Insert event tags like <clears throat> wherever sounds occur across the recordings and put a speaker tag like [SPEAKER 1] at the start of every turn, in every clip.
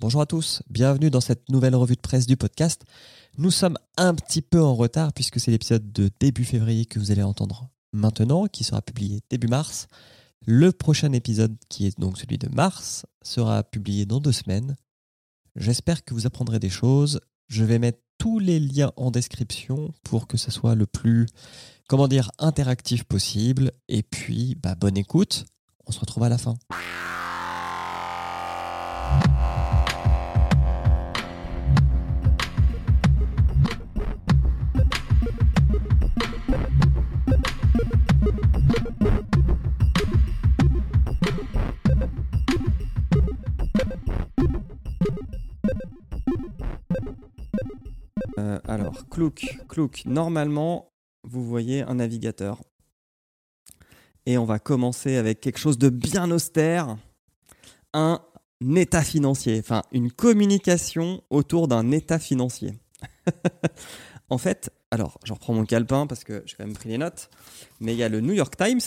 [SPEAKER 1] Bonjour à tous, bienvenue dans cette nouvelle revue de presse du podcast. Nous sommes un petit peu en retard puisque c'est l'épisode de début février que vous allez entendre maintenant, qui sera publié début mars. Le prochain épisode, qui est donc celui de mars, sera publié dans deux semaines. J'espère que vous apprendrez des choses. Je vais mettre tous les liens en description pour que ce soit le plus, comment dire, interactif possible. Et puis, bah, bonne écoute. On se retrouve à la fin. Euh, alors, Clouk, Clouk, normalement, vous voyez un navigateur. Et on va commencer avec quelque chose de bien austère, un état financier, enfin une communication autour d'un état financier. <laughs> en fait, alors je reprends mon calepin parce que j'ai quand même pris les notes, mais il y a le New York Times,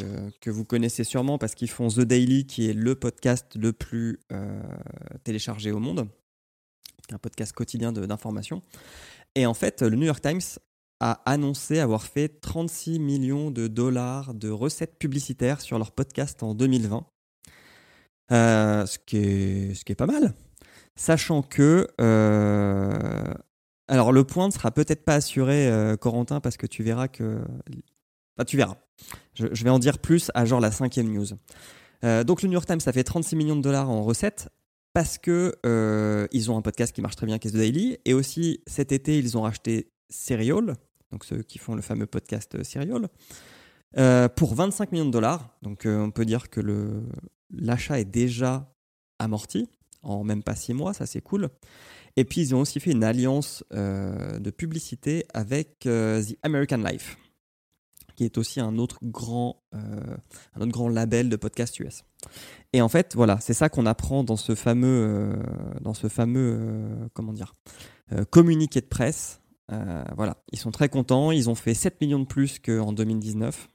[SPEAKER 1] euh, que vous connaissez sûrement parce qu'ils font The Daily, qui est le podcast le plus euh, téléchargé au monde un podcast quotidien d'information. Et en fait, le New York Times a annoncé avoir fait 36 millions de dollars de recettes publicitaires sur leur podcast en 2020. Euh, ce, qui est, ce qui est pas mal. Sachant que. Euh, alors, le point ne sera peut-être pas assuré, euh, Corentin, parce que tu verras que. Enfin, tu verras. Je, vais en dire plus à genre la cinquième news. donc, le New York Times, ça fait 36 millions de dollars en recettes parce que euh, ils ont un podcast qui marche très bien, qui est The Daily, et aussi cet été ils ont racheté Serial, donc ceux qui font le fameux podcast euh, Serial, euh, pour 25 millions de dollars. Donc on peut dire que l'achat est déjà amorti en même pas six mois, ça c'est cool. Et puis ils ont aussi fait une alliance de publicité avec The American Life, qui est aussi un autre grand, label de podcast US. Et en fait, voilà, c'est ça qu'on apprend dans ce fameux, euh, euh, euh, communiqué de presse. Voilà, ils sont très contents. Ils ont fait 7 millions de plus qu'en 2019.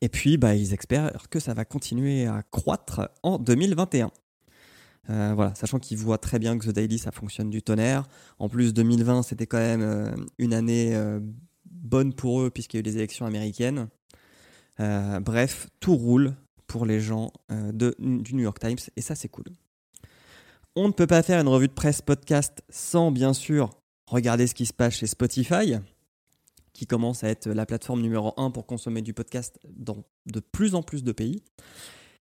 [SPEAKER 1] Et puis, bah, ils espèrent que ça va continuer à croître en 2021. voilà, sachant qu'ils voient très bien que The Daily, ça fonctionne du tonnerre. En plus, 2020, c'était quand même une année bonne pour eux puisqu'il y a eu les élections américaines. bref, tout roule pour les gens euh, de, du New York Times, et ça c'est cool. On ne peut pas faire une revue de presse podcast sans bien sûr regarder ce qui se passe chez Spotify, qui commence à être la plateforme numéro 1 pour consommer du podcast dans de plus en plus de pays.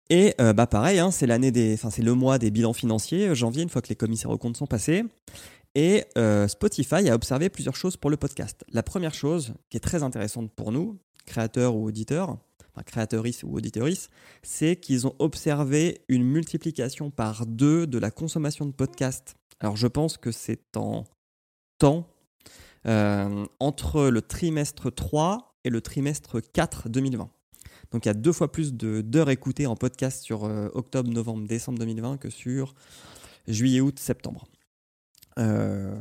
[SPEAKER 1] Et euh, bah pareil, hein, c'est l'année des, enfin c'est le mois des bilans financiers, euh, janvier, une fois que les commissaires aux comptes sont passés. Et Spotify a observé plusieurs choses pour le podcast. La première chose, qui est très intéressante pour nous, créateurs ou auditeurs, enfin ou auditeuris, c'est qu'ils ont observé une multiplication par deux de la consommation de podcasts. Alors je pense que c'est en euh, entre le trimestre 3 et le trimestre 4 2020. Donc il y a deux fois plus d'heures écoutées en podcast sur euh, octobre, novembre, décembre 2020 que sur juillet, août, septembre. Euh,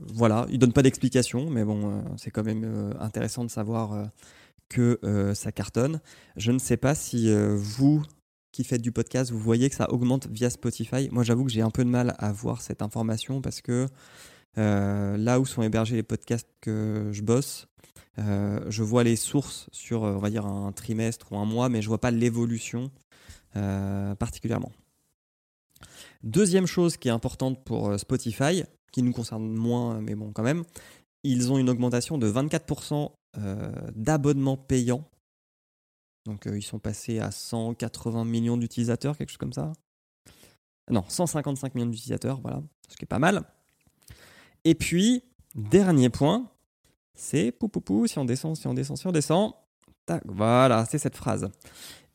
[SPEAKER 1] voilà, il ne donne pas d'explication, mais bon, c'est quand même intéressant de savoir que ça cartonne. Je ne sais pas si vous qui faites du podcast, vous voyez que ça augmente via Spotify. Moi, j'avoue que j'ai un peu de mal à voir cette information parce que là où sont hébergés les podcasts que je bosse, je vois les sources sur, dire, un trimestre ou un mois, mais je vois pas l'évolution particulièrement. Deuxième chose qui est importante pour Spotify, qui nous concerne moins, mais bon, quand même, ils ont une augmentation de 24% euh, d'abonnements payants. Donc euh, ils sont passés à 180 millions d'utilisateurs, quelque chose comme ça. Non, 155 millions d'utilisateurs, voilà, ce qui est pas mal. Et puis, dernier point, c'est pou, pou, pou si on descend, si on descend, si on descend. Tac, voilà, c'est cette phrase.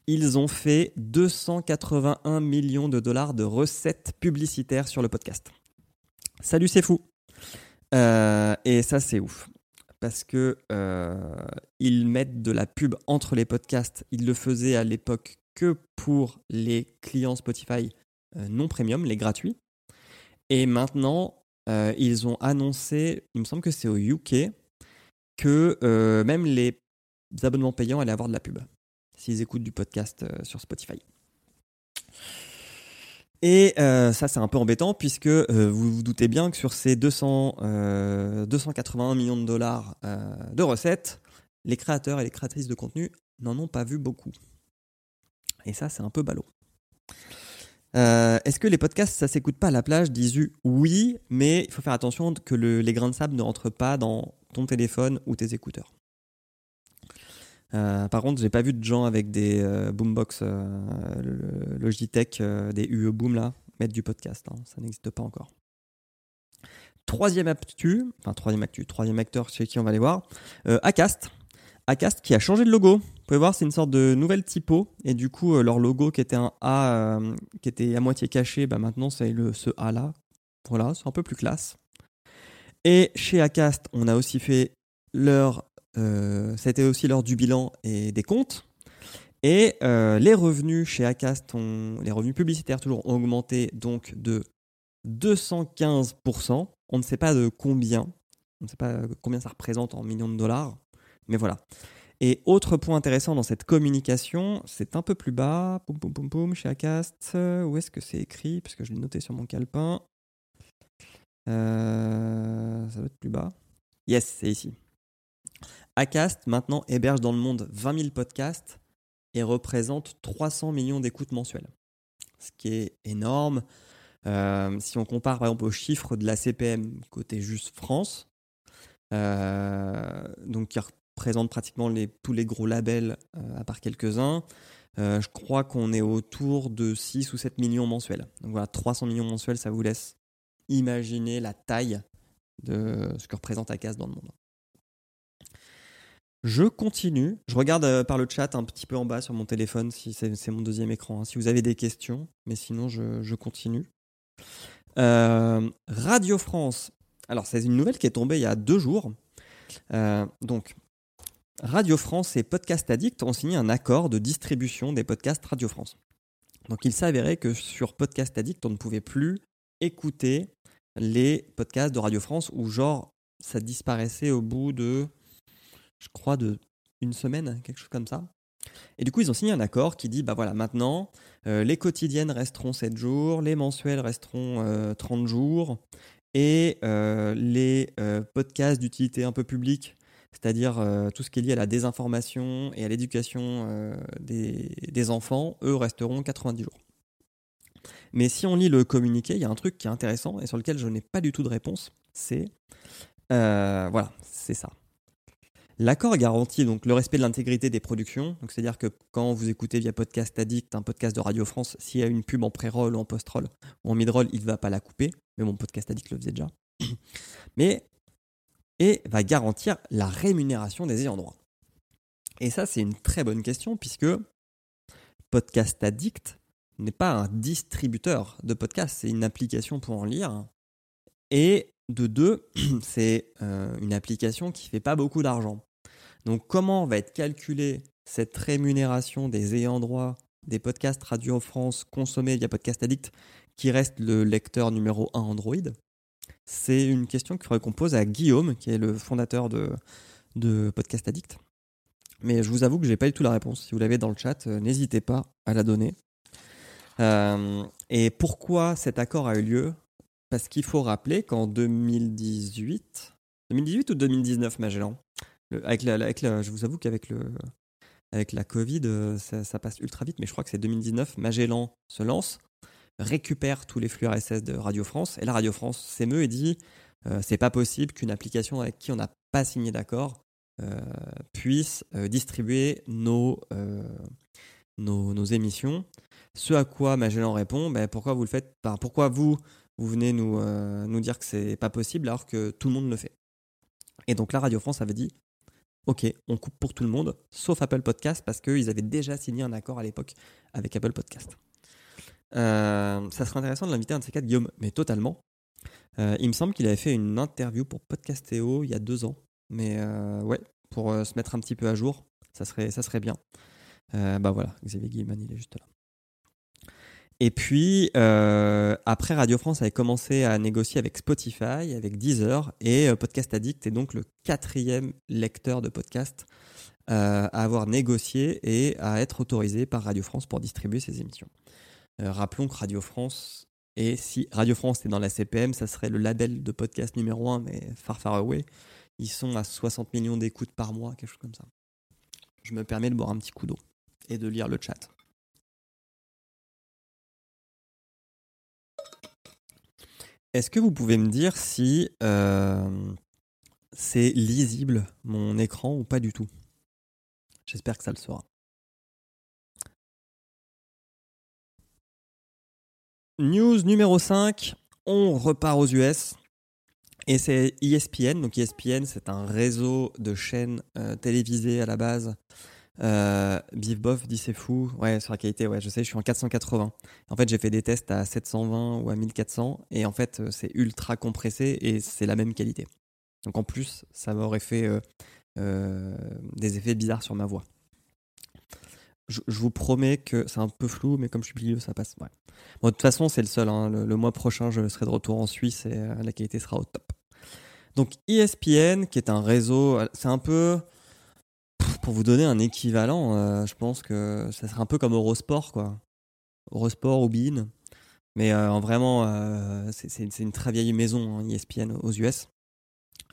[SPEAKER 1] Ils ont fait 281 millions de dollars de recettes publicitaires sur le podcast. Salut, c'est fou. Euh, et ça, c'est ouf parce que euh, ils mettent de la pub entre les podcasts. Ils le faisaient à l'époque que pour les clients Spotify euh, non premium, les gratuits. Et maintenant, euh, ils ont annoncé, il me semble que c'est au UK, que même les abonnements payants allaient avoir de la pub. s'ils écoutent du podcast sur Spotify. Et ça, c'est un peu embêtant puisque vous vous doutez bien que sur ces 200, 281 millions de dollars de recettes, les créateurs et les créatrices de contenu n'en ont pas vu beaucoup. Et ça, c'est un peu ballot. Euh, est-ce que les podcasts, ça s'écoute pas à la plage? Disu, oui, mais il faut faire attention que les grains de sable ne rentrent pas dans ton téléphone ou tes écouteurs. Euh, par contre, j'ai pas vu de gens avec des euh, boombox Logitech, des UE Boom là, mettre du podcast. Hein. ça n'existe pas encore. Troisième actu, enfin troisième actu, troisième acteur chez qui on va aller voir, Acast. Acast qui a changé de logo. Vous pouvez voir, c'est une sorte de nouvelle typo. Et du coup, euh, leur logo qui était un A, euh, qui était à moitié caché, bah maintenant c'est ce A là. Voilà, c'est un peu plus classe. Et chez Acast, on a aussi fait leur. Euh, C'était aussi l'heure du bilan et des comptes. Et les revenus chez Acast, ont, les revenus publicitaires toujours ont augmenté donc de 215%. On ne sait pas de combien. On ne sait pas combien ça représente en millions de dollars. Mais voilà. Et autre point intéressant dans cette communication, c'est un peu plus bas, poum poum poum poum, chez Acast. Où est-ce que c'est écrit? Parce que je l'ai noté sur mon calepin. Euh, ça doit être plus bas. Yes, c'est ici. Acast maintenant héberge dans le monde 20 000 podcasts et représente 300 millions d'écoutes mensuelles. Ce qui est énorme. Euh, si on compare par exemple aux chiffres de la CPM côté juste France, euh, donc qui présente pratiquement tous les gros labels, euh, à part quelques-uns. Euh, je crois qu'on est autour de 6 ou 7 millions mensuels. Donc voilà, 300 millions mensuels, ça vous laisse imaginer la taille de ce que représente Acas dans le monde. Je continue. Je regarde euh, par le chat un petit peu en bas sur mon téléphone, si c'est mon deuxième écran, hein, si vous avez des questions, mais sinon je, continue. Radio France. Alors c'est une nouvelle qui est tombée il y a deux jours. donc Radio France et Podcast Addict ont signé un accord de distribution des podcasts Radio France. Donc il s'avérait que sur Podcast Addict, on ne pouvait plus écouter les podcasts de Radio France où genre ça disparaissait au bout de, je crois, de une semaine, quelque chose comme ça. Et du coup, ils ont signé un accord qui dit, bah voilà, maintenant, euh, les quotidiennes resteront 7 jours, les mensuels resteront 30 euh, jours, et euh, les podcasts d'utilité un peu publique c'est-à-dire euh, tout ce qui est lié à la désinformation et à l'éducation euh, des, enfants, eux resteront 90 jours. Mais si on lit le communiqué, il y a un truc qui est intéressant et sur lequel je n'ai pas du tout de réponse, c'est euh, voilà, c'est ça. L'accord garantit donc le respect de l'intégrité des productions. Donc c'est-à-dire que quand vous écoutez via Podcast Addict, un podcast de Radio France, s'il y a une pub en pré-roll ou en post-roll ou en mid-roll, il ne va pas la couper. Mais mon Podcast Addict le faisait déjà. Mais et va garantir la rémunération des ayants droit. Et ça, c'est une très bonne question puisque Podcast Addict n'est pas un distributeur de podcasts, c'est une application pour en lire. Et de deux, <clears throat> c'est euh, une application qui ne fait pas beaucoup d'argent. Donc comment va être calculée cette rémunération des ayants droit des podcasts Radio France consommés via Podcast Addict, qui reste le lecteur numéro 1 Android? C'est une question qu'il faudrait qu'on pose à Guillaume, qui est le fondateur de, Podcast Addict. Mais je vous avoue que je n'ai pas du tout la réponse. Si vous l'avez dans le chat, euh, n'hésitez pas à la donner. Euh, et pourquoi cet accord a eu lieu? Parce qu'il faut rappeler qu'en 2018, 2018 ou 2019, Magellan, avec la, je vous avoue qu'avec le, avec la Covid, euh, ça, ça, passe ultra vite, mais je crois que c'est 2019, Magellan se lance récupère tous les flux RSS de Radio France. Et la Radio France s'émeut et dit euh, c'est pas possible qu'une application avec qui on n'a pas signé d'accord euh, puisse euh, distribuer nos, nos, émissions. Ce à quoi Magellan répond ben, pourquoi vous le faites Pourquoi vous, venez nous, nous dire que c'est pas possible alors que tout le monde le fait? Et donc la Radio France avait dit Ok, on coupe pour tout le monde, sauf Apple Podcast, parce qu'ils avaient déjà signé un accord à l'époque avec Apple Podcast. Euh, ça serait intéressant de l'inviter un de ces quatre, Guillaume, mais totalement. Euh, il me semble qu'il avait fait une interview pour Podcastéo il y a deux ans. Mais euh, ouais, pour se mettre un petit peu à jour, ça serait, ça serait bien. bah voilà, Xavier Guillemin, il est juste là. Et puis, après, Radio France avait commencé à négocier avec Spotify, avec Deezer, et Podcast Addict est donc le quatrième lecteur de podcast à avoir négocié et à être autorisé par Radio France pour distribuer ses émissions. Rappelons que Radio France, et si Radio France est dans la CPM, ça serait le label de podcast numéro 1, mais far far away. Ils sont à 60 millions d'écoutes par mois, quelque chose comme ça. Je me permets de boire un petit coup d'eau et de lire le chat. Est-ce que vous pouvez me dire si euh, c'est lisible mon écran ou pas du tout? J'espère que ça le sera. News numéro 5, on repart aux US. Et c'est ESPN. Donc ESPN, c'est un réseau de chaînes euh, télévisées à la base. Euh, Bif Bof dit c'est fou. Ouais, sur la qualité, ouais, je sais, je suis en 480. En fait, j'ai fait des tests à 720 ou à 1400. Et en fait, euh, c'est ultra compressé et c'est la même qualité. Donc en plus, ça m'aurait fait des effets bizarres sur ma voix je, vous promets que c'est un peu flou, mais comme je suis bilieux, ça passe. Ouais. De toute façon, c'est le seul. Hein. Le, mois prochain, je serai de retour en Suisse et euh, la qualité sera au top. Donc ESPN, qui est un réseau, euh, c'est un peu pour vous donner un équivalent. Euh, je pense que ça serait un peu comme Eurosport, quoi. Eurosport ou Bean. Mais en vraiment, c'est une très vieille maison, hein, ESPN aux US.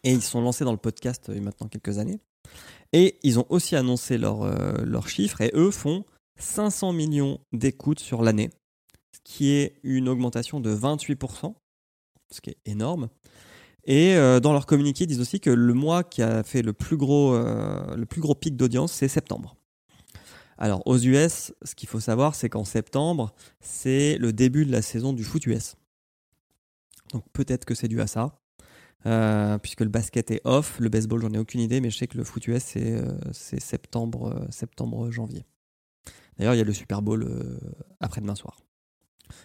[SPEAKER 1] Et ils sont lancés dans le podcast il y a maintenant quelques années. Et ils ont aussi annoncé euh, leurs chiffres et eux font 500 millions d'écoutes sur l'année, ce qui est une augmentation de 28%, ce qui est énorme. Et euh, dans leur communiqué, ils disent aussi que le mois qui a fait le plus gros, euh, le plus gros pic d'audience, c'est septembre. Alors aux US, ce qu'il faut savoir, c'est qu'en septembre, c'est le début de la saison du foot US. Donc peut-être que c'est dû à ça. Euh, puisque le basket est off. Le baseball, j'en ai aucune idée, mais je sais que le foot US, c'est euh, septembre, euh, septembre, janvier. D'ailleurs, il y a le Super Bowl après-demain soir.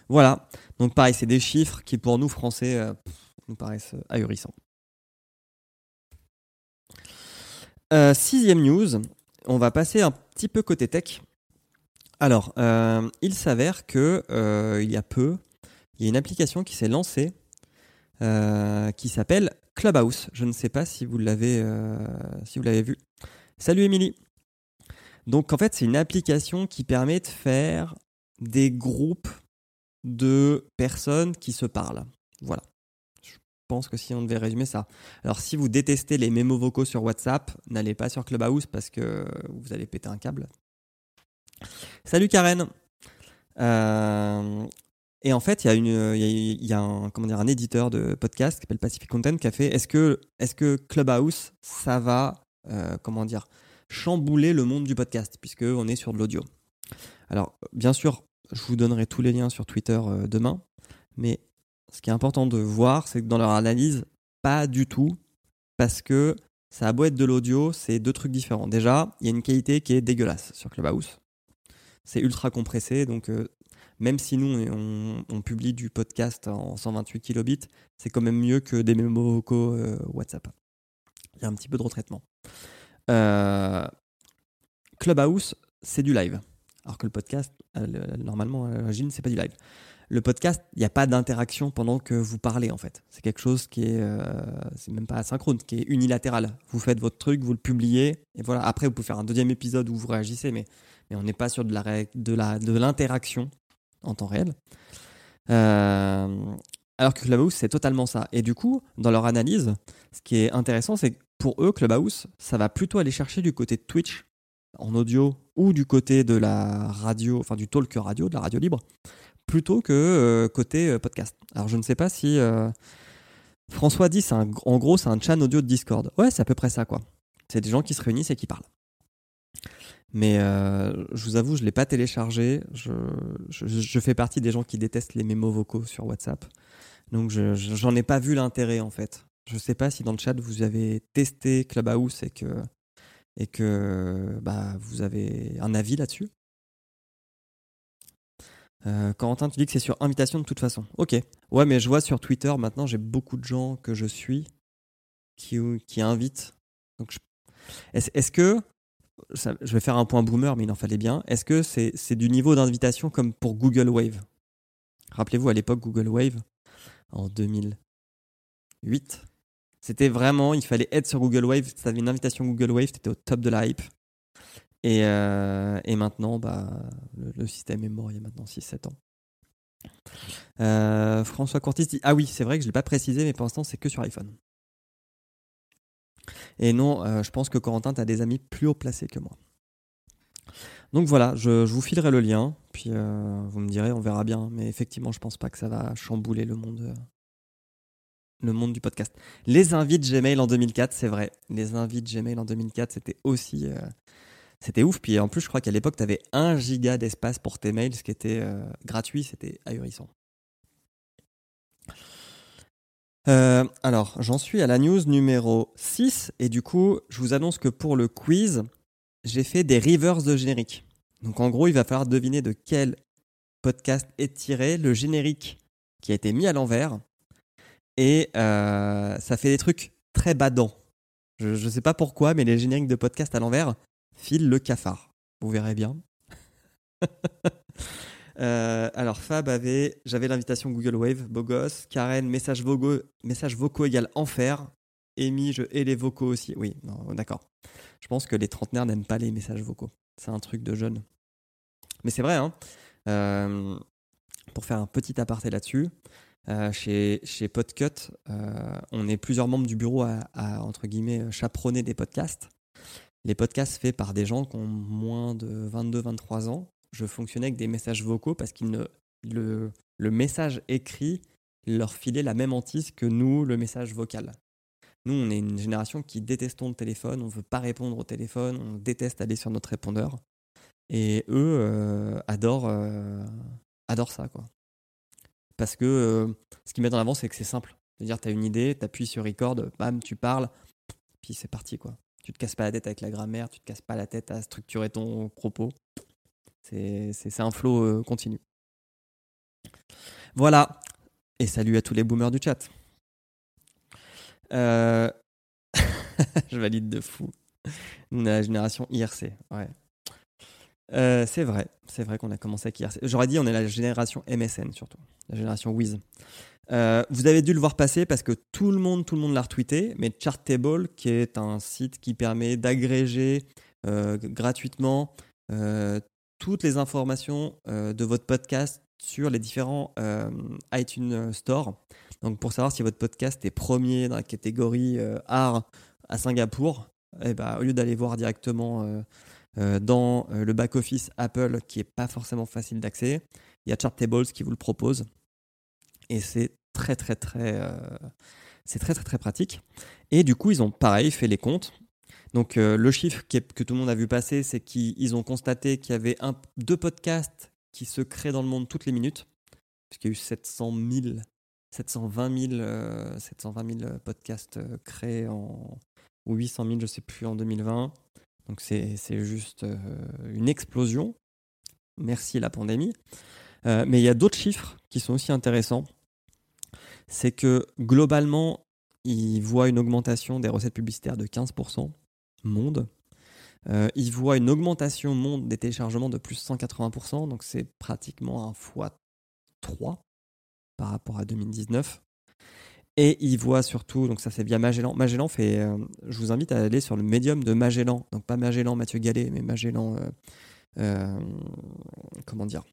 [SPEAKER 1] Voilà. Donc, pareil, c'est des chiffres qui, pour nous, Français, nous paraissent ahurissants. sixième news, on va passer un petit peu côté tech. Alors, il s'avère que il y a peu, il y a une application qui s'est lancée euh, qui s'appelle Clubhouse. Je ne sais pas si vous l'avez euh, si vous l'avez vu. Salut Émilie. Donc en fait, c'est une application qui permet de faire des groupes de personnes qui se parlent. Voilà. Je pense que si on devait résumer ça. Alors si vous détestez les mémos vocaux sur WhatsApp, n'allez pas sur Clubhouse parce que vous allez péter un câble. Salut Karen. Euh, et en fait, il y a, une, y a, un, comment dire, un éditeur de podcast qui s'appelle Pacific Content qui a fait est-ce que, est que Clubhouse, ça va, euh, comment dire, chambouler le monde du podcast, puisqu'on est sur de l'audio Alors, bien sûr, je vous donnerai tous les liens sur Twitter euh, demain, mais ce qui est important de voir, c'est que dans leur analyse, pas du tout, parce que ça a beau être de l'audio, c'est deux trucs différents. Déjà, il y a une qualité qui est dégueulasse sur Clubhouse. C'est ultra compressé, donc euh, même si nous, on, publie du podcast en 128 kilobits, c'est quand même mieux que des mémos vocaux euh, WhatsApp. Il y a un petit peu de retraitement. Euh, Clubhouse, c'est du live. Alors que le podcast, euh, normalement, à l'origine, c'est pas du live. Le podcast, il n'y a pas d'interaction pendant que vous parlez, en fait. C'est quelque chose qui est, c'est même pas asynchrone, qui est unilatéral. Vous faites votre truc, vous le publiez, et voilà. Après, vous pouvez faire un deuxième épisode où vous réagissez, mais, on n'est pas sur de l'interaction en temps réel. Euh, alors que Clubhouse, c'est totalement ça. Et du coup, dans leur analyse, ce qui est intéressant, c'est que pour eux, Clubhouse, ça va plutôt aller chercher du côté de Twitch en audio ou du côté de la radio, enfin du talk radio, de la radio libre, plutôt que euh, côté euh, podcast. Alors je ne sais pas si François dit, un, en gros, c'est un chat audio de Discord. Ouais, c'est à peu près ça, quoi. C'est des gens qui se réunissent et qui parlent. Mais euh, je vous avoue, je ne l'ai pas téléchargé. Je, je, fais partie des gens qui détestent les mémos vocaux sur WhatsApp. Donc, je n'en ai pas vu l'intérêt, en fait. Je ne sais pas si dans le chat, vous avez testé Clubhouse et que, et que bah, vous avez un avis là-dessus. Euh, Corentin, tu dis que c'est sur invitation de toute façon. Ok. Ouais, mais je vois sur Twitter, maintenant, j'ai beaucoup de gens que je suis qui, qui invitent. Donc, est-ce que je vais faire un point boomer, mais il en fallait bien. Est-ce que c'est du niveau d'invitation comme pour Google Wave? Rappelez-vous, à l'époque, Google Wave, en 2008, c'était vraiment, il fallait être sur Google Wave. Tu une invitation Google Wave, tu étais au top de la hype. Et, euh, maintenant, bah, le, le système est mort il y a maintenant 6-7 ans. Euh, François Courtis dit Ah oui, c'est vrai que je ne l'ai pas précisé, mais pour l'instant, c'est que sur iPhone. Et non, euh, je pense que Corentin, tu as des amis plus haut placés que moi. Donc voilà, je, vous filerai le lien, puis euh, vous me direz, on verra bien. Mais effectivement, je pense pas que ça va chambouler le monde, euh, le monde du podcast. Les invites Gmail en 2004, c'est vrai. Les invites Gmail en 2004, c'était aussi. c'était ouf. Puis en plus, je crois qu'à l'époque, tu avais 1 giga d'espace pour tes mails, ce qui était gratuit, c'était ahurissant. Euh, alors, j'en suis à la news numéro 6 et du coup, je vous annonce que pour le quiz, j'ai fait des reverse de générique. Donc en gros, il va falloir deviner de quel podcast est tiré le générique qui a été mis à l'envers. Et euh, ça fait des trucs très badants. Je ne sais pas pourquoi, mais les génériques de podcast à l'envers filent le cafard. Vous verrez bien. <laughs> Euh, alors Fab avait, j'avais l'invitation Google Wave, beau gosse. Karen, message vocaux, message égale enfer. Amy, je hais les vocaux aussi. Oui, non, d'accord. Je pense que les trentenaires n'aiment pas les messages vocaux. C'est un truc de jeune. Mais c'est vrai, hein. Euh, pour faire un petit aparté là-dessus, euh, chez, chez Podcut, euh, on est plusieurs membres du bureau à, à, chaperonner des podcasts. Les podcasts faits par des gens qui ont moins de 22-23 ans. Je fonctionnais avec des messages vocaux parce que le, le message écrit leur filait la même hantise que nous, le message vocal. Nous, on est une génération qui détestons le téléphone, on ne veut pas répondre au téléphone, on déteste aller sur notre répondeur. Et eux euh, adorent, euh, adorent ça. Parce que euh, ce qu'ils mettent en avant, c'est que c'est simple. C'est-à-dire, tu as une idée, tu appuies sur record, bam, tu parles, puis c'est parti, quoi. Tu te casses pas la tête avec la grammaire, tu te casses pas la tête à structurer ton propos. C'est un flow euh, continu. Voilà. Et salut à tous les boomers du chat. Euh... <laughs> je valide de fou. On est la génération IRC. Ouais. Euh, c'est vrai, c'est vrai qu'on a commencé avec IRC. J'aurais dit on est la génération MSN surtout, la génération Wiz. Vous avez dû le voir passer parce que tout le monde, tout le monde l'a retweeté, mais Chartable, qui est un site qui permet d'agréger gratuitement toutes les informations euh, de votre podcast sur les différents euh, iTunes Store. Donc pour savoir si votre podcast est premier dans la catégorie euh, art à Singapour, eh ben, au lieu d'aller voir directement euh, euh, dans euh, le back-office Apple qui est pas forcément facile d'accès, il y a Chartables qui vous le propose. Et c'est très très très euh, c'est très très très pratique. Et du coup, ils ont pareil fait les comptes. Donc euh, le chiffre que tout le monde a vu passer, c'est qu'ils ont constaté qu'il y avait un, deux podcasts qui se créent dans le monde toutes les minutes, puisqu'il y a eu 700 000, 720 000, euh, 720 000 podcasts euh, créés en ou 800 000, je sais plus, en 2020. Donc c'est juste euh, une explosion. Merci la pandémie. Mais il y a d'autres chiffres qui sont aussi intéressants. C'est que globalement, ils voient une augmentation des recettes publicitaires de 15% monde. Euh, voient une augmentation monde des téléchargements de plus 180%, donc c'est pratiquement un fois 3 par rapport à 2019. Et ils voient surtout, donc ça c'est via Magellan. Magellan fait, euh, je vous invite à aller sur le médium de Magellan, donc pas Magellan Mathieu Gallet, mais Magellan, euh, euh, comment dire,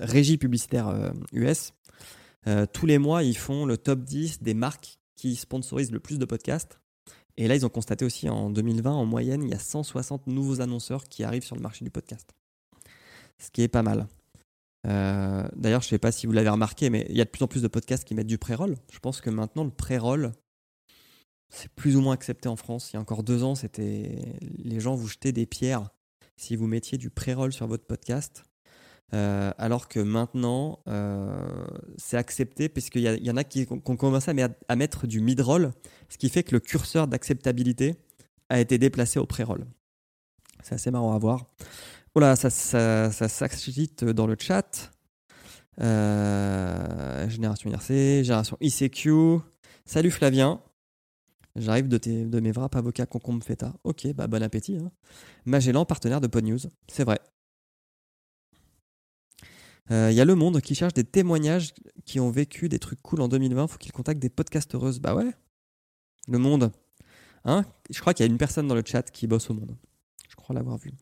[SPEAKER 1] régie publicitaire US. Euh, tous les mois, ils font le top 10 des marques qui sponsorisent le plus de podcasts. Et là, ils ont constaté aussi en 2020, en moyenne, il y a 160 nouveaux annonceurs qui arrivent sur le marché du podcast. Ce qui est pas mal. Euh, D'ailleurs, je ne sais pas si vous l'avez remarqué, mais il y a de plus en plus de podcasts qui mettent du pré-roll. Je pense que maintenant, le pré-roll, c'est plus ou moins accepté en France. Il y a encore deux ans, c'était les gens vous jetaient des pierres si vous mettiez du pré-roll sur votre podcast. Euh, alors que maintenant, euh, c'est accepté puisqu'il y, en a qui, ont commencé à, met- à mettre du mid-roll, ce qui fait que le curseur d'acceptabilité a été déplacé au pré-roll. C'est assez marrant à voir. Là, ça, ça, dans le chat. Euh, génération IRC, génération ICQ. Salut Flavien. J'arrive de, tes- de mes wraps avocats concombre feta. Ok, bah bon appétit. hein. Magellan, partenaire de Pod News. C'est vrai. Euh, Il y a Le Monde qui cherche des témoignages qui ont vécu des trucs cool en 2020. Faut qu'il contacte des podcasteuses. Bah ouais. Le Monde. Hein? Je crois qu'il y a une personne dans le chat qui bosse au monde. Je crois l'avoir vu.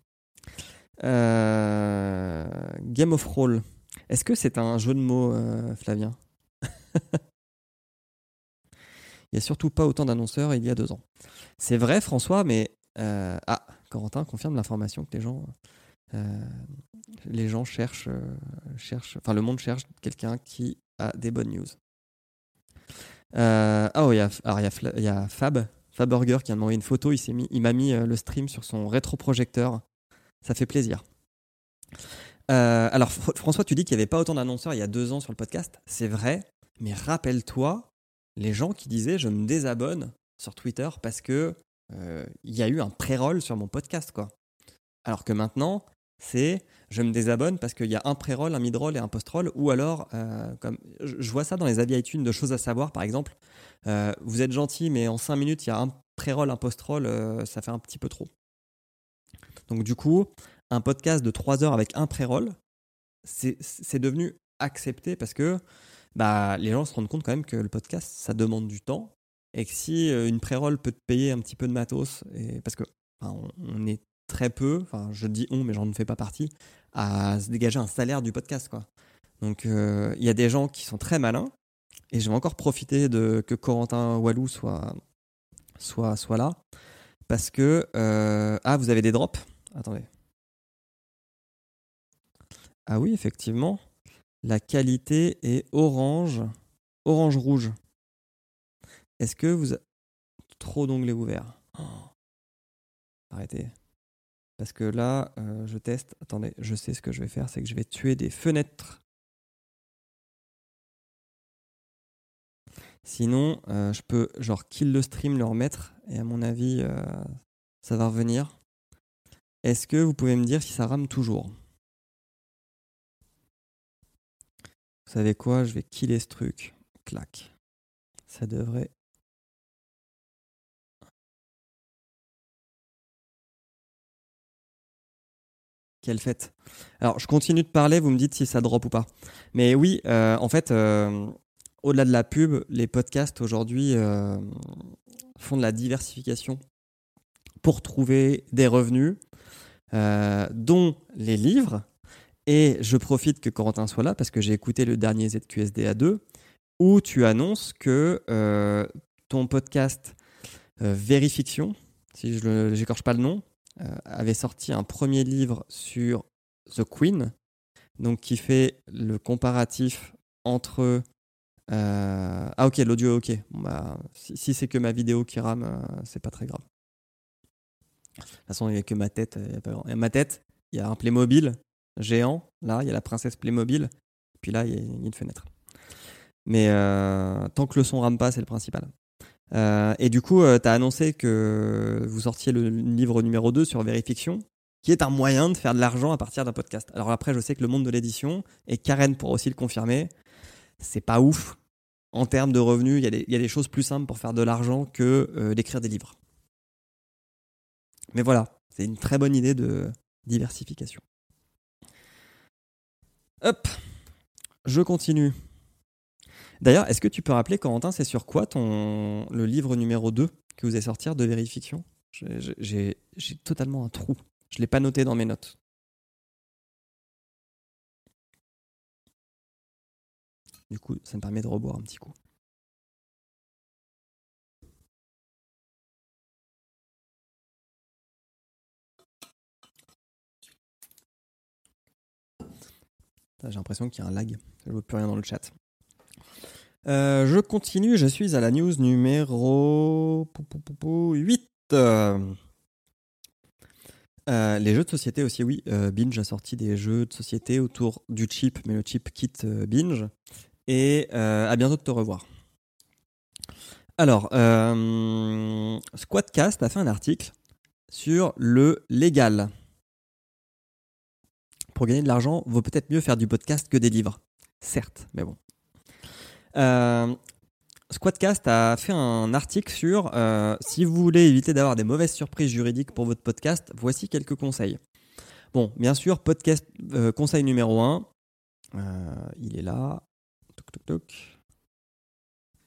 [SPEAKER 1] Euh, Game of Roll. Est-ce que c'est un jeu de mots, euh, Flavien? <laughs> Il n'y a surtout pas autant d'annonceurs il y a deux ans. C'est vrai, François, mais. Euh, ah, Corentin confirme l'information que les gens. Les gens cherchent, cherchent. Enfin, le monde cherche quelqu'un qui a des bonnes news. ah, oh, il y, a, a Fab Faburger qui a envoyé une photo, il mis, il m'a mis euh, le stream sur son rétroprojecteur. Ça fait plaisir. Euh, alors François, tu dis qu'il n'y avait pas autant d'annonceurs il y a deux ans sur le podcast. C'est vrai, mais rappelle-toi les gens qui disaient je me désabonne sur Twitter parce que euh, il y a eu un pré-roll sur mon podcast, quoi. Alors que maintenant, c'est je me désabonne parce qu'il y a un pré-roll, un mid-roll et un post-roll, ou alors, comme je vois ça dans les avis iTunes de choses à savoir, par exemple, euh, vous êtes gentil, mais en 5 minutes, il y a un pré-roll, un post-roll, euh, ça fait un petit peu trop. Donc du coup, un podcast de 3 heures avec un pré-roll, c'est devenu accepté parce que bah, les gens se rendent compte quand même que le podcast, ça demande du temps. Et que si euh, une pré-roll peut te payer un petit peu de matos, et, parce que on, est très peu, enfin je dis on, mais j'en ne fais pas partie, à se dégager un salaire du podcast. Quoi. Donc il y a des gens qui sont très malins et je vais encore profiter de que Corentin Walou soit, soit, soit là. Parce que. Euh, ah, vous avez des drops? Attendez. Ah oui, effectivement. La qualité est orange. Orange-rouge. Est-ce que vous. Trop d'onglets ouverts? Oh. Arrêtez. Parce que là, euh, je teste. Attendez, je sais ce que je vais faire c'est que je vais tuer des fenêtres Sinon, euh, je peux genre kill le stream, le remettre, et à mon avis, euh, ça va revenir. Est-ce que vous pouvez me dire si ça rame toujours? Vous savez quoi? Je vais killer ce truc. Clac. Ça devrait. Quelle fête. Alors, je continue de parler, vous me dites si ça drop ou pas. Mais oui, euh, en fait, au-delà de la pub, les podcasts aujourd'hui euh, font de la diversification pour trouver des revenus, euh, dont les livres. Et je profite que Corentin soit là parce que j'ai écouté le dernier ZQSD 2 où tu annonces que euh, ton podcast Vérifiction, si je n'écorche pas le nom, avait sorti un premier livre sur The Queen, donc qui fait le comparatif entre euh, ah ok, l'audio ok. bah, si, c'est que ma vidéo qui rame, euh, c'est pas très grave. De toute façon, il n'y a que ma tête. Il ma tête, il y a un Playmobil géant. Là, il y a la princesse Playmobil. Puis là, il y a une fenêtre. Mais euh, tant que le son rame pas, c'est le principal. Et du coup, tu as annoncé que vous sortiez le livre numéro 2 sur Vérifiction, qui est un moyen de faire de l'argent à partir d'un podcast. Alors après, je sais que le monde de l'édition, et Karen pourra aussi le confirmer, c'est pas ouf en termes de revenus, il y, a des, choses plus simples pour faire de l'argent que euh, d'écrire des livres. Mais voilà, c'est une très bonne idée de diversification. Hop, je continue. D'ailleurs, est-ce que tu peux rappeler, Corentin, c'est sur quoi ton, le livre numéro 2 que vous allez sortir de vérification? J'ai totalement un trou. Je ne l'ai pas noté dans mes notes. Du coup, ça me permet de reboire un petit coup. J'ai l'impression qu'il y a un lag. Je ne vois plus rien dans le chat. Euh, je continue, je suis à la news numéro 8. Euh, les jeux de société aussi, oui. Euh, Binge a sorti des jeux de société autour du chip, mais le chip quitte Binge et à bientôt de te revoir. Alors, Squadcast a fait un article sur le légal. Pour gagner de l'argent, vaut peut-être mieux faire du podcast que des livres. Certes, mais bon. Euh, Squadcast a fait un article sur si vous voulez éviter d'avoir des mauvaises surprises juridiques pour votre podcast, voici quelques conseils. Bon, bien sûr, podcast conseil numéro 1, il est là.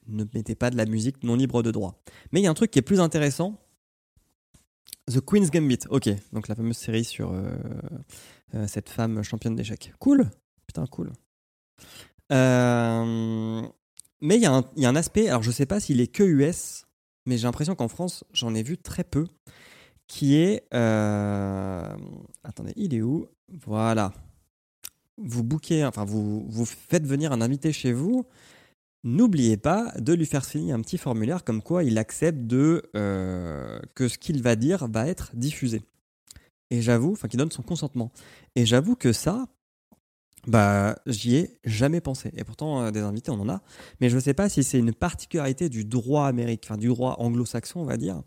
[SPEAKER 1] Ne mettez pas de la musique non libre de droit. Mais il y a un truc qui est plus intéressant, The Queen's Gambit, ok. Donc la fameuse série sur euh, euh, cette femme championne d'échecs. Cool. Putain, cool. Euh, mais il y, a un aspect, alors je sais pas s'il est que US, mais j'ai l'impression qu'en France, j'en ai vu très peu, qui est... Attendez, il est où? Voilà. Vous bouquez, enfin vous, vous faites venir un invité chez vous, N'oubliez pas de lui faire signer un petit formulaire comme quoi il accepte de euh, que ce qu'il va dire va être diffusé. Et j'avoue, enfin, qu'il donne son consentement. Et j'avoue que ça, bah, j'y ai jamais pensé. Et pourtant, euh, des invités, on en a. Mais je ne sais pas si c'est une particularité du droit américain, enfin, du droit anglo-saxon, on va dire,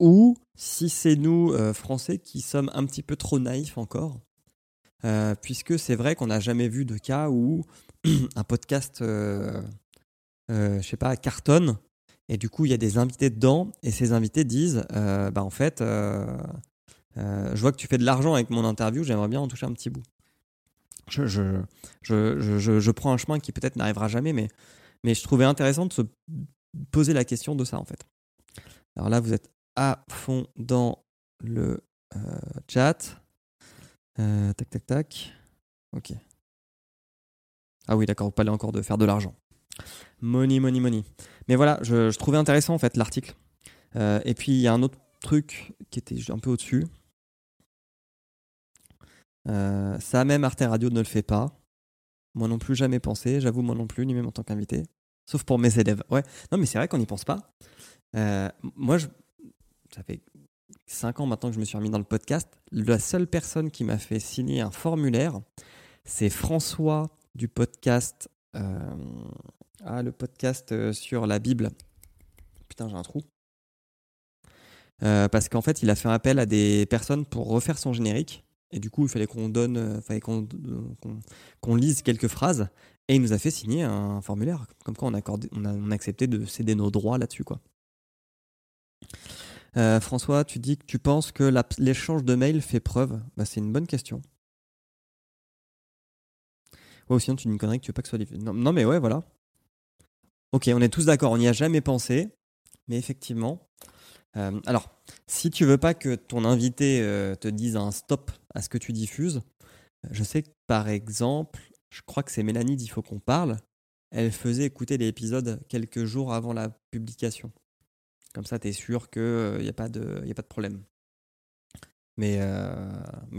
[SPEAKER 1] ou si c'est nous, euh, Français, qui sommes un petit peu trop naïfs encore. puisque c'est vrai qu'on n'a jamais vu de cas où <clears throat> un podcast euh, je sais pas, cartonne. Et du coup, il y a des invités dedans. Et ces invités disent euh, Bah, en fait, euh, je vois que tu fais de l'argent avec mon interview, j'aimerais bien en toucher un petit bout. Je, je, je, je, prends un chemin qui peut-être n'arrivera jamais, mais, mais je trouvais intéressant de se poser la question de ça, en fait. Alors là, vous êtes à fond dans le chat. tac, tac, tac. Ok. Ah oui, d'accord, vous parlez encore de faire de l'argent. Money, money, money. Mais voilà, je, trouvais intéressant en fait l'article. Euh, et puis il y a un autre truc qui était un peu au-dessus. Euh, ça même Arte Radio ne le fait pas. Moi non plus, jamais pensé. J'avoue, moi non plus, ni même en tant qu'invité. Sauf pour mes élèves. Ouais. Non, mais c'est vrai qu'on n'y pense pas. Euh, moi, je... ça fait 5 ans maintenant que je me suis remis dans le podcast. La seule personne qui m'a fait signer un formulaire, c'est François du podcast ah, le podcast euh, sur la Bible. Putain, j'ai un trou. Euh, parce qu'en fait, il a fait appel à des personnes pour refaire son générique. Et du coup, il fallait qu'on donne, euh, fallait qu'on, qu'on, lise quelques phrases. Et il nous a fait signer un formulaire. Comme quoi, on a, accordé, on a, accepté de céder nos droits là-dessus, quoi. François, tu dis que tu penses que l'échange de mails fait preuve. Bah, c'est une bonne question. Ouais, sinon tu dis une connerie que tu veux pas que ce soit diffusé. non, mais ouais, voilà. Ok, on est tous d'accord, on n'y a jamais pensé, mais effectivement. Euh, alors, si tu veux pas que ton invité euh, te dise un stop à ce que tu diffuses, je sais que par exemple, je crois que c'est Mélanie d'Il faut qu'on parle, elle faisait écouter l'épisode quelques jours avant la publication. Comme ça, tu es sûr qu'il n'y euh, a, pas de, a pas de problème. Mais,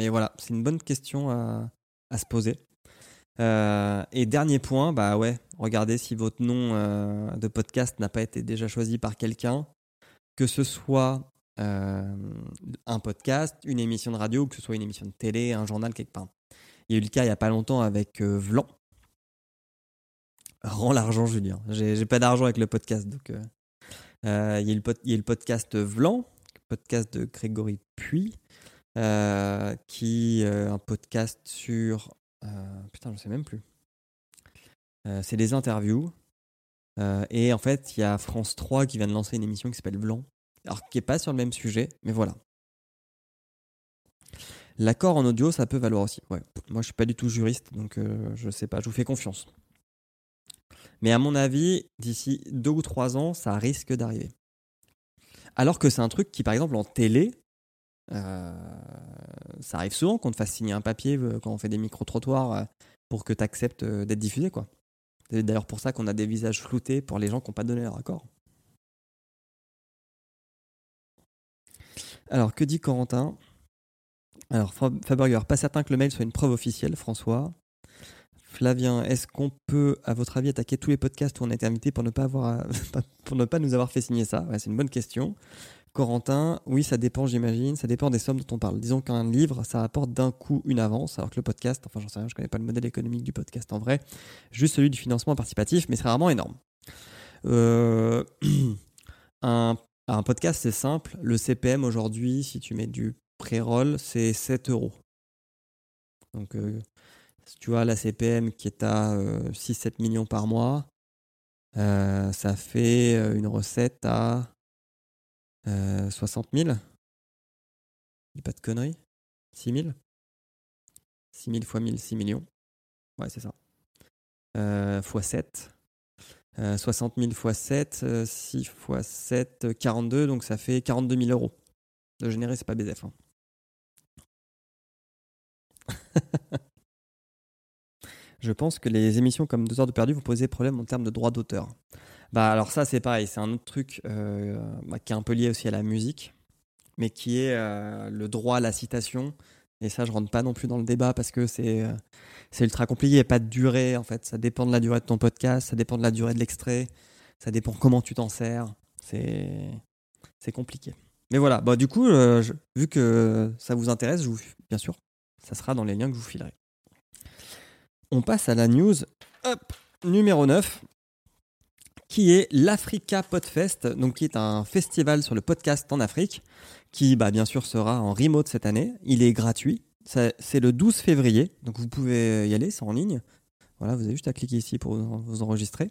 [SPEAKER 1] voilà, c'est une bonne question à, se poser. Et dernier point, bah ouais, regardez si votre nom de podcast n'a pas été déjà choisi par quelqu'un, que ce soit euh, un podcast, une émission de radio, que ce soit une émission de télé, un journal quelque part. Il y a eu le cas il n'y a pas longtemps avec Vlan. Rends l'argent, Julien. J'ai pas d'argent avec le podcast, donc il, y a eu le podcast Vlan, podcast de Grégory Puy, qui est un podcast sur euh, putain, je sais même plus. Euh, c'est des interviews. Euh, et en fait, il y a France 3 qui vient de lancer une émission qui s'appelle Blanc. Alors, qui n'est pas sur le même sujet, mais voilà. L'accord en audio, ça peut valoir aussi. Moi, je suis pas du tout juriste, donc je je sais pas. Je vous fais confiance. Mais à mon avis, d'ici deux ou trois ans, ça risque d'arriver. Alors que c'est un truc qui, par exemple, en télé, euh, ça arrive souvent qu'on te fasse signer un papier euh, quand on fait des micro-trottoirs euh, pour que tu acceptes d'être diffusé. quoi. C'est d'ailleurs pour ça qu'on a des visages floutés pour les gens qui n'ont pas donné leur accord. Alors, que dit Corentin? Alors, Faberger, pas certain que le mail soit une preuve officielle, François. Flavien, est-ce qu'on peut, à votre avis, attaquer tous les podcasts où on a été invité pour ne pas, avoir, <laughs> pour ne pas nous avoir fait signer ça? C'est une bonne question. Corentin, oui, ça dépend, j'imagine. Ça dépend des sommes dont on parle. Disons qu'un livre, ça apporte d'un coup une avance, alors que le podcast, enfin, j'en sais rien, je connais pas le modèle économique du podcast en vrai, juste celui du financement participatif, mais c'est rarement énorme. Euh, <clears throat> un, podcast, c'est simple. Le CPM aujourd'hui, si tu mets du pré-roll, c'est 7 euros. Donc, euh, si tu vois la CPM qui est à 6-7 euh, millions par mois, ça fait une recette à 60 000 Dis pas de conneries 6 000 6 000 fois 1000, 6 millions. Ouais, c'est ça. Euh, fois 7. 60 000 fois 7, 6 fois 7, 42, donc ça fait 42 000 euros. De générer, c'est pas BZF. hein. <laughs> Je pense que les émissions comme 2 heures de perdu vous poser problème en termes de droit d'auteur. Bah alors ça c'est pareil, c'est un autre truc euh, bah, qui est un peu lié aussi à la musique, mais qui est euh, le droit à la citation. Et ça je rentre pas non plus dans le débat parce que c'est euh, ultra compliqué, il n'y a pas de durée en fait. Ça dépend de la durée de ton podcast, ça dépend de la durée de l'extrait, ça dépend comment tu t'en sers. C'est compliqué. Mais voilà, bah, du coup, vu que ça vous intéresse, je vous, bien sûr, ça sera dans les liens que je vous filerai. On passe à la news numéro 9, qui est l'Africa Podfest, donc qui est un festival sur le podcast en Afrique, qui bah, bien sûr sera en remote cette année. Il est gratuit. C'est le 12 février, donc vous pouvez y aller, c'est en ligne. Voilà, vous avez juste à cliquer ici pour vous enregistrer.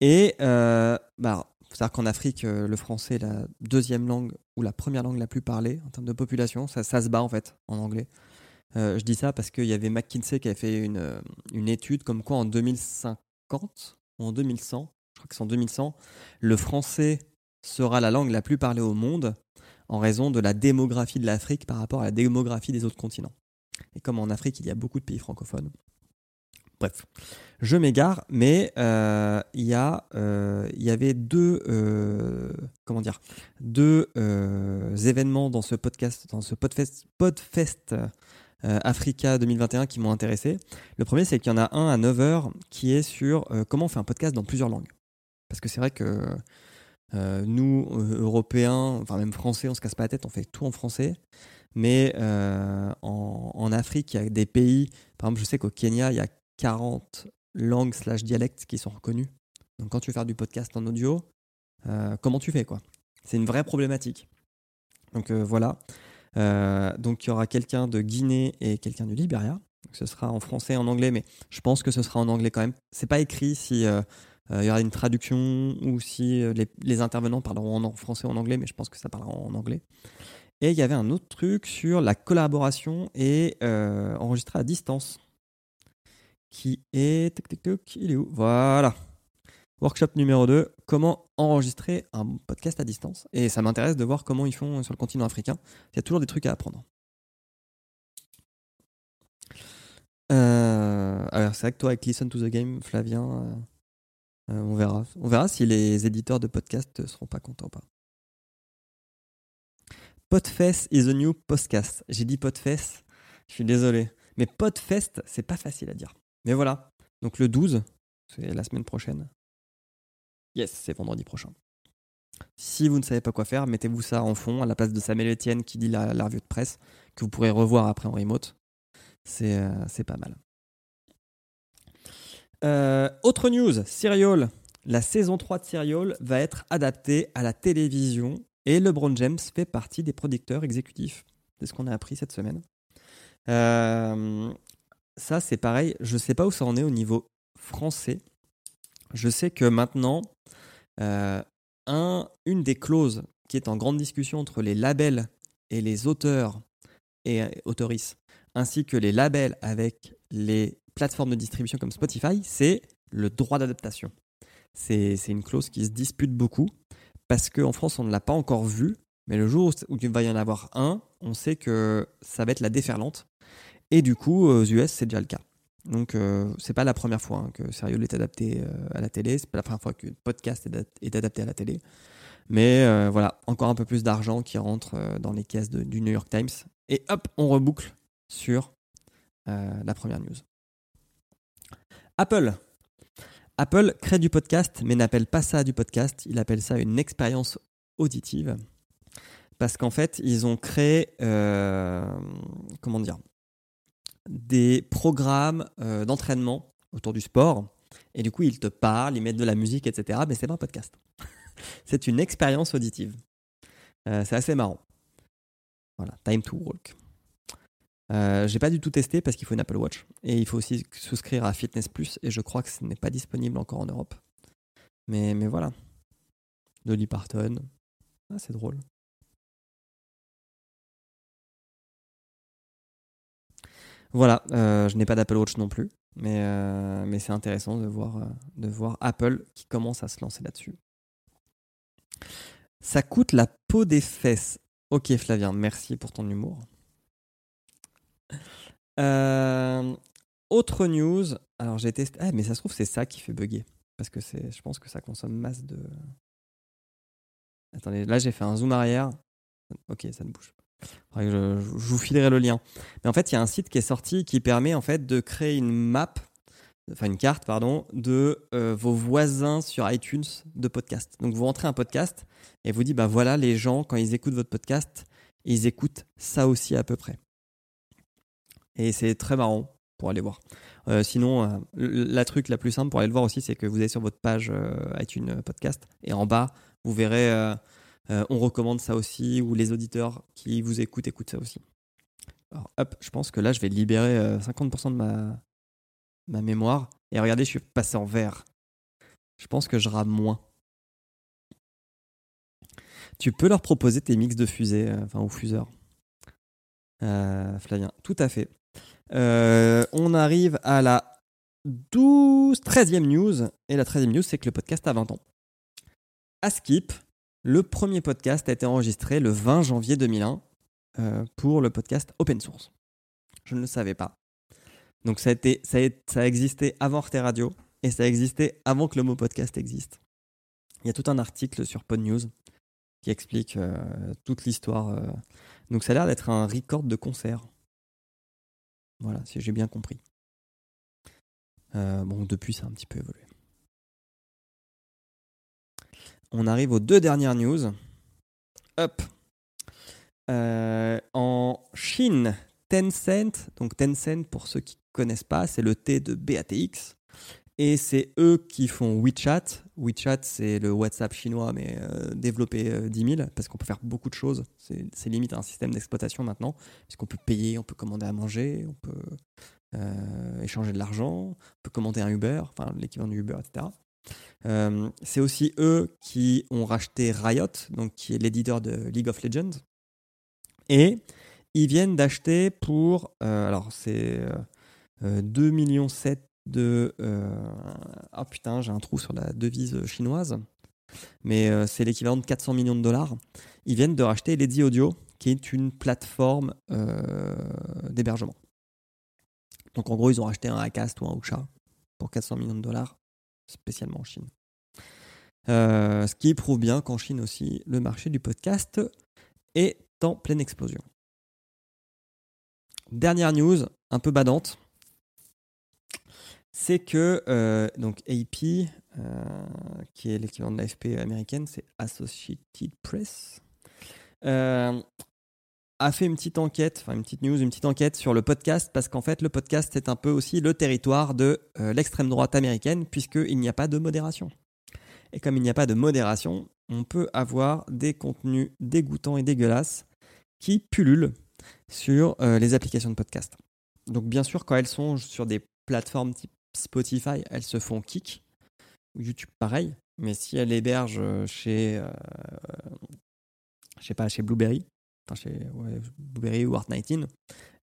[SPEAKER 1] Et euh, bah, faut qu'en Afrique, euh, le français est la deuxième langue ou la première langue la plus parlée en termes de population. Ça, ça se bat en fait en anglais. Euh, je dis ça parce qu'il y avait McKinsey qui a fait une, euh, une étude comme quoi en 2050 ou en 2100, je crois que c'est en 2100, le français sera la langue la plus parlée au monde en raison de la démographie de l'Afrique par rapport à la démographie des autres continents. Et comme en Afrique, il y a beaucoup de pays francophones. Bref, je m'égare, mais euh, il y, euh, y avait deux, euh, comment dire, deux événements dans ce podcast, dans ce Podfest, Podfest Africa 2021 qui m'ont intéressé. Le premier, c'est qu'il y en a un à 9h qui est sur comment on fait un podcast dans plusieurs langues. Parce que c'est vrai que euh, nous, euh, Européens, enfin même Français, on se casse pas la tête, on fait tout en français. Mais euh, en, Afrique, il y a des pays, par exemple, je sais qu'au Kenya, il y a 40 langues slash dialectes qui sont reconnus. Donc quand tu veux faire du podcast en audio, comment tu fais quoi? C'est une vraie problématique. Donc voilà. Donc il y aura quelqu'un de Guinée et quelqu'un du Libéria. Ce sera en français en anglais, mais je pense que ce sera en anglais quand même. C'est pas écrit si il y aura une traduction ou si euh, les, intervenants parleront en, français ou en anglais, mais je pense que ça parlera en anglais. Et il y avait un autre truc sur la collaboration et euh, enregistré à distance qui est. Il est où? Voilà. Workshop numéro 2, comment enregistrer un podcast à distance. Et ça m'intéresse de voir comment ils font sur le continent africain. Il y a toujours des trucs à apprendre. Euh, alors, c'est vrai que toi, avec Listen to the Game, Flavien, euh, euh, on verra. On verra si les éditeurs de podcast seront pas contents ou pas. Podfest is the new podcast. J'ai dit Podfest, je suis désolé. Mais Podfest, c'est pas facile à dire. Mais voilà. Donc le 12, c'est la semaine prochaine. Yes, c'est vendredi prochain. Si vous ne savez pas quoi faire, mettez-vous ça en fond à la place de Samuel Etienne qui dit la, la revue de presse, que vous pourrez revoir après en remote. C'est euh, pas mal. Euh, autre news, Serial. La saison 3 de Serial va être adaptée à la télévision et LeBron James fait partie des producteurs exécutifs. C'est ce qu'on a appris cette semaine. Euh, ça, c'est pareil. Je ne sais pas où ça en est au niveau français. Je sais que maintenant, euh, un, une des clauses qui est en grande discussion entre les labels et les auteurs et autorices, ainsi que les labels avec les plateformes de distribution comme Spotify, c'est le droit d'adaptation. C'est une clause qui se dispute beaucoup parce qu'en France, on ne l'a pas encore vu, mais le jour où il va y en avoir un, on sait que ça va être la déferlante. Et du coup, aux US, c'est déjà le cas. Donc, euh, c'est pas la première fois hein, que Serial est adapté euh, à la télé. C'est pas la première fois le podcast est, ad- est adapté à la télé. Mais euh, voilà, encore un peu plus d'argent qui rentre euh, dans les caisses du New York Times. Et hop, on reboucle sur la première news. Apple. Apple crée du podcast, mais n'appelle pas ça du podcast. Il appelle ça une expérience auditive. Parce qu'en fait, ils ont créé, euh, comment des programmes euh, d'entraînement autour du sport. Et du coup, ils te parlent, ils mettent de la musique, etc. Mais c'est pas un podcast. <laughs> c'est une expérience auditive. Euh, c'est assez marrant. Voilà, time to walk. Euh, j'ai pas du tout testé parce qu'il faut une Apple Watch et il faut aussi souscrire à Fitness Plus et je crois que ce n'est pas disponible encore en Europe. Mais, voilà. Dolly Parton. Ah, c'est drôle. Voilà, euh, je n'ai pas d'Apple Watch non plus, mais, euh, c'est intéressant de voir Apple qui commence à se lancer là-dessus. Ça coûte la peau des fesses Ok Flavien, merci pour ton humour. <laughs> Euh, autre news. Alors j'ai testé. Ah, mais ça se trouve, c'est ça qui fait bugger. Parce que je pense que ça consomme masse de. Attendez, là j'ai fait un zoom arrière. Ok, ça ne bouge pas. Je, je, vous filerai le lien. Mais en fait, il y a un site qui est sorti qui permet en fait de créer une map, enfin une carte, pardon, de euh, vos voisins sur iTunes de podcast. Donc vous rentrez un podcast et vous dites, bah voilà, les gens, quand ils écoutent votre podcast, ils écoutent ça aussi à peu près. Et c'est très marrant pour aller voir. Euh, sinon, euh, la truc la plus simple pour aller le voir aussi, c'est que vous allez sur votre page euh, iTunes Podcast et en bas, vous verrez on recommande ça aussi ou les auditeurs qui vous écoutent écoutent ça aussi. Alors, hop, je pense que là, je vais libérer 50% de ma, ma mémoire. Et regardez, je suis passé en vert. Je pense que je rame moins. Tu peux leur proposer tes mix de fusée, enfin, ou fuseurs. Flavien, tout à fait. Euh, on arrive à la 12, 13e news. Et la 13e news, c'est que le podcast a 20 ans. À Skip, le premier podcast a été enregistré le 20 janvier 2001 euh, pour le podcast Open Source. Je ne le savais pas. Donc ça a, existé avant Arte Radio et ça a existé avant que le mot podcast existe. Il y a tout un article sur Pod News qui explique euh, toute l'histoire. Donc ça a l'air d'être un record de concert. Voilà, si j'ai bien compris. Euh, bon, depuis, ça a un petit peu évolué. On arrive aux deux dernières news. Hop. Euh, en Chine, Tencent, donc Tencent, pour ceux qui ne connaissent pas, c'est le T de BATX. Et c'est eux qui font WeChat. WeChat, c'est le WhatsApp chinois, mais euh, développé euh, 10 000, parce qu'on peut faire beaucoup de choses. C'est limite un système d'exploitation maintenant, puisqu'on peut payer, on peut commander à manger, on peut euh, échanger de l'argent, on peut commander un Uber, enfin l'équivalent du Uber, etc. Euh, c'est aussi eux qui ont racheté Riot, donc qui est l'éditeur de League of Legends. Et ils viennent d'acheter pour, alors c'est 2 millions 7 de. Euh, ah putain, j'ai un trou sur la devise chinoise. Mais euh, c'est l'équivalent de 400 millions de dollars. Ils viennent de racheter Lady Audio, qui est une plateforme euh, d'hébergement. Donc en gros, ils ont racheté un Acast ou un Ocha pour 400 millions de dollars, spécialement en Chine. ce qui prouve bien qu'en Chine aussi, le marché du podcast est en pleine explosion. Dernière news, un peu badante c'est que euh, donc AP, euh, qui est l'équivalent de l'AFP américaine, c'est Associated Press, euh, a fait une petite enquête, enfin une petite news, une petite enquête sur le podcast, parce qu'en fait le podcast c'est un peu aussi le territoire de l'extrême droite américaine, puisqu'il n'y a pas de modération. Et comme il n'y a pas de modération, on peut avoir des contenus dégoûtants et dégueulasses qui pullulent sur les applications de podcast. Donc bien sûr, quand elles sont sur des plateformes type Spotify, elles se font kick. YouTube, pareil. Mais si elle héberge euh, chez, euh, je sais pas, chez Blueberry, enfin chez Blueberry ou Art19,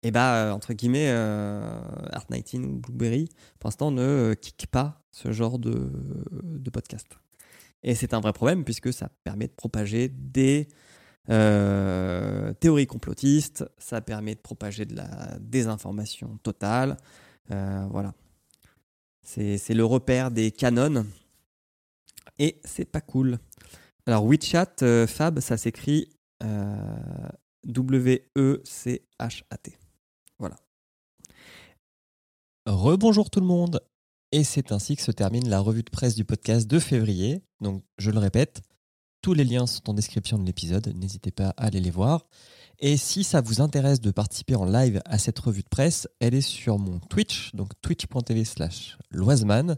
[SPEAKER 1] et bah, euh, entre guillemets, Art19 ou Blueberry, pour l'instant, ne kick pas ce genre de, de podcast. Et c'est un vrai problème puisque ça permet de propager des théories complotistes, ça permet de propager de la désinformation totale. voilà. C'est le repère des canons. Et c'est pas cool. Alors, WeChat, euh, Fab, ça s'écrit euh, W-E-C-H-A-T. Voilà.
[SPEAKER 2] Rebonjour tout le monde. Et c'est ainsi que se termine la revue de presse du podcast de février. Donc, je le répète, tous les liens sont en description de l'épisode. N'hésitez pas à aller les voir. Et si ça vous intéresse de participer en live à cette revue de presse, elle est sur mon Twitch, donc twitch.tv slash loiseman.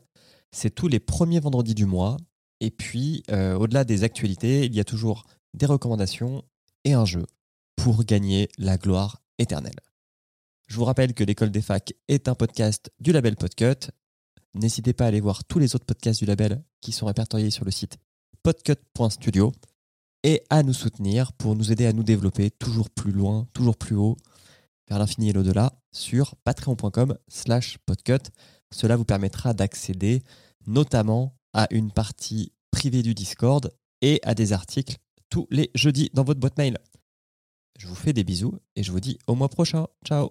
[SPEAKER 2] C'est tous les premiers vendredis du mois. Et puis, euh, au-delà des actualités, il y a toujours des recommandations et un jeu pour gagner la gloire éternelle. Je vous rappelle que l'école des facs est un podcast du label Podcut. N'hésitez pas à aller voir tous les autres podcasts du label qui sont répertoriés sur le site podcut.studio et à nous soutenir pour nous aider à nous développer toujours plus loin, toujours plus haut, vers l'infini et l'au-delà, sur patreon.com slash podcut. Cela vous permettra d'accéder notamment à une partie privée du Discord et à des articles tous les jeudis dans votre boîte mail.
[SPEAKER 1] Je vous fais des bisous et je vous dis au mois prochain. Ciao